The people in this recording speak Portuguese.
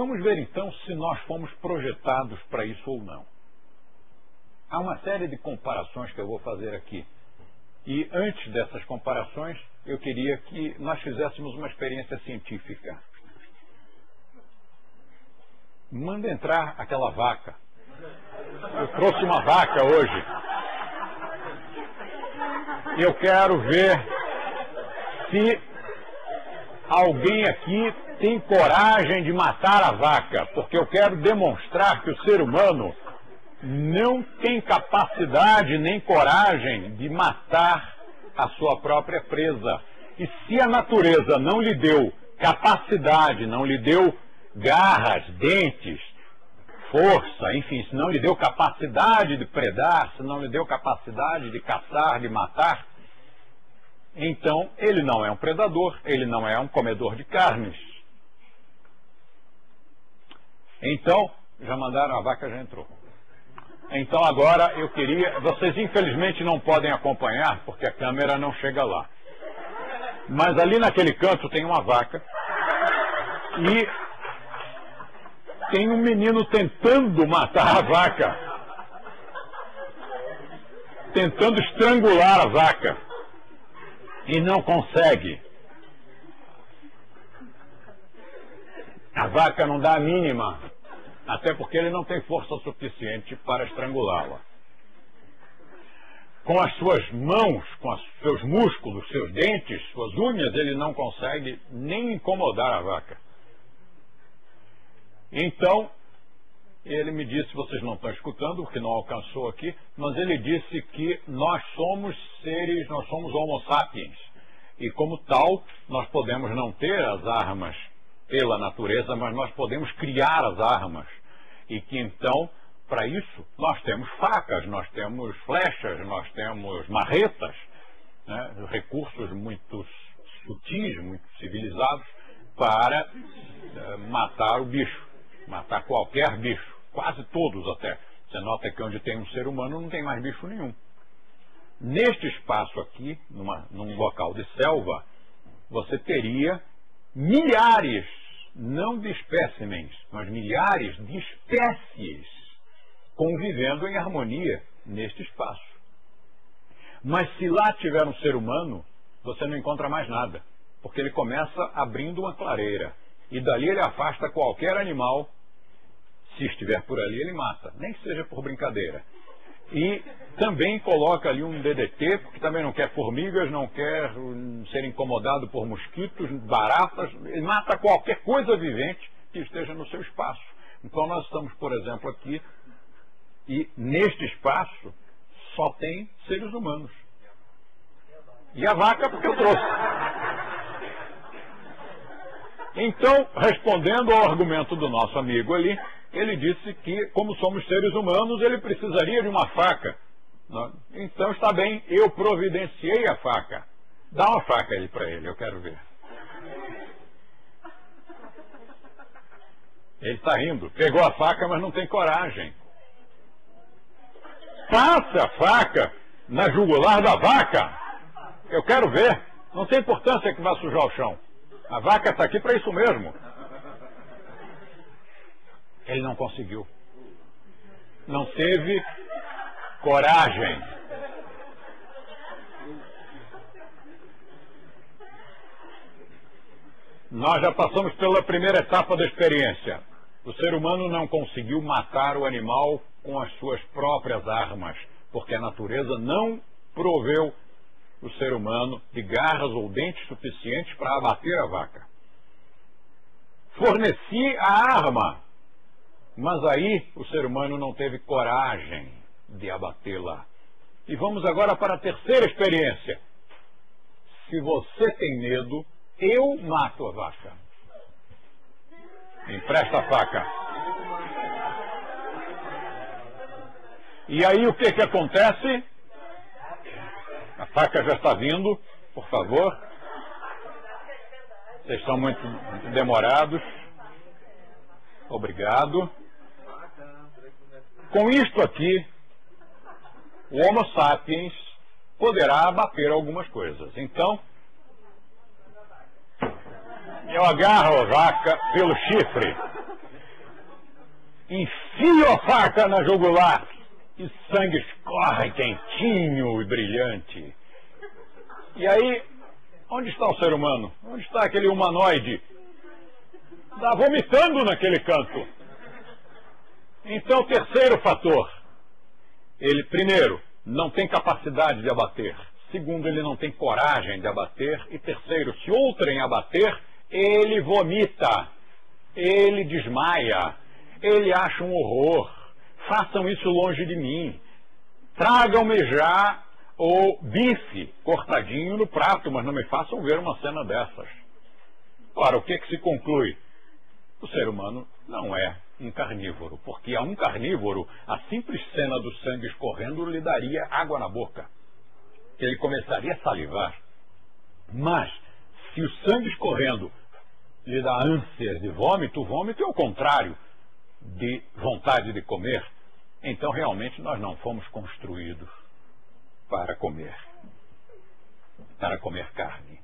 Vamos ver então se nós fomos projetados para isso ou não. Há uma série de comparações que eu vou fazer aqui. E antes dessas comparações, eu queria que nós fizéssemos uma experiência científica. Manda entrar aquela vaca. Eu trouxe uma vaca hoje. Eu quero ver se alguém aqui tem coragem de matar a vaca, porque eu quero demonstrar que o ser humano não tem capacidade nem coragem de matar a sua própria presa. E se a natureza não lhe deu capacidade, não lhe deu garras, dentes, força, enfim, se não lhe deu capacidade de predar, se não lhe deu capacidade de caçar, de matar, então ele não é um predador, ele não é um comedor de carnes. Então, já mandaram, a vaca já entrou. Então agora eu queria. Vocês infelizmente não podem acompanhar porque a câmera não chega lá. Mas ali naquele canto tem uma vaca e tem um menino tentando matar a vaca. Tentando estrangular a vaca. E não consegue. A vaca não dá a mínima até porque ele não tem força suficiente para estrangulá-la. Com as suas mãos, com os seus músculos, seus dentes, suas unhas, ele não consegue nem incomodar a vaca. Então, ele me disse, vocês não estão escutando, porque não alcançou aqui, mas ele disse que nós somos seres, nós somos homo sapiens. E como tal, nós podemos não ter as armas pela natureza, mas nós podemos criar as armas e que então, para isso, nós temos facas, nós temos flechas, nós temos marretas, né, recursos muito sutis, muito civilizados, para uh, matar o bicho, matar qualquer bicho, quase todos até. Você nota que onde tem um ser humano não tem mais bicho nenhum. Neste espaço aqui, numa, num local de selva, você teria milhares não de espécimens, mas milhares de espécies convivendo em harmonia neste espaço. Mas se lá tiver um ser humano, você não encontra mais nada, porque ele começa abrindo uma clareira e dali ele afasta qualquer animal. Se estiver por ali, ele mata, nem que seja por brincadeira. E também coloca ali um DDT, porque também não quer formigas, não quer hum, ser incomodado por mosquitos, baratas, mata qualquer coisa vivente que esteja no seu espaço. Então nós estamos, por exemplo, aqui, e neste espaço só tem seres humanos. E a vaca, porque eu trouxe. Então, respondendo ao argumento do nosso amigo ali, ele disse que, como somos seres humanos, ele precisaria de uma faca. Então está bem, eu providenciei a faca. Dá uma faca aí para ele, eu quero ver. Ele está rindo. Pegou a faca, mas não tem coragem. Passa a faca na jugular da vaca. Eu quero ver. Não tem importância que vá sujar o chão. A vaca está aqui para isso mesmo. Ele não conseguiu. Não teve coragem. Nós já passamos pela primeira etapa da experiência. O ser humano não conseguiu matar o animal com as suas próprias armas, porque a natureza não proveu o ser humano de garras ou dentes suficientes para abater a vaca. Forneci a arma, mas aí o ser humano não teve coragem de abatê-la. E vamos agora para a terceira experiência. Se você tem medo, eu mato a vaca. Empresta a faca. E aí o que, que acontece? A faca já está vindo, por favor. Vocês são muito demorados. Obrigado. Com isto aqui, o Homo sapiens poderá abater algumas coisas. Então, eu agarro a vaca pelo chifre enfio a faca na jugular e sangue escorre quentinho e brilhante. E aí, onde está o ser humano? Onde está aquele humanoide? Está vomitando naquele canto. Então, terceiro fator. Ele, primeiro, não tem capacidade de abater. Segundo, ele não tem coragem de abater. E terceiro, se outrem abater, ele vomita, ele desmaia, ele acha um horror. Façam isso longe de mim. Tragam-me já o bife cortadinho no prato, mas não me façam ver uma cena dessas. Ora, o que, que se conclui? O ser humano não é um carnívoro, porque a um carnívoro a simples cena do sangue escorrendo lhe daria água na boca. Ele começaria a salivar. Mas, se o sangue escorrendo lhe dá ânsia de vômito, o vômito é o contrário de vontade de comer. Então, realmente, nós não fomos construídos para comer, para comer carne.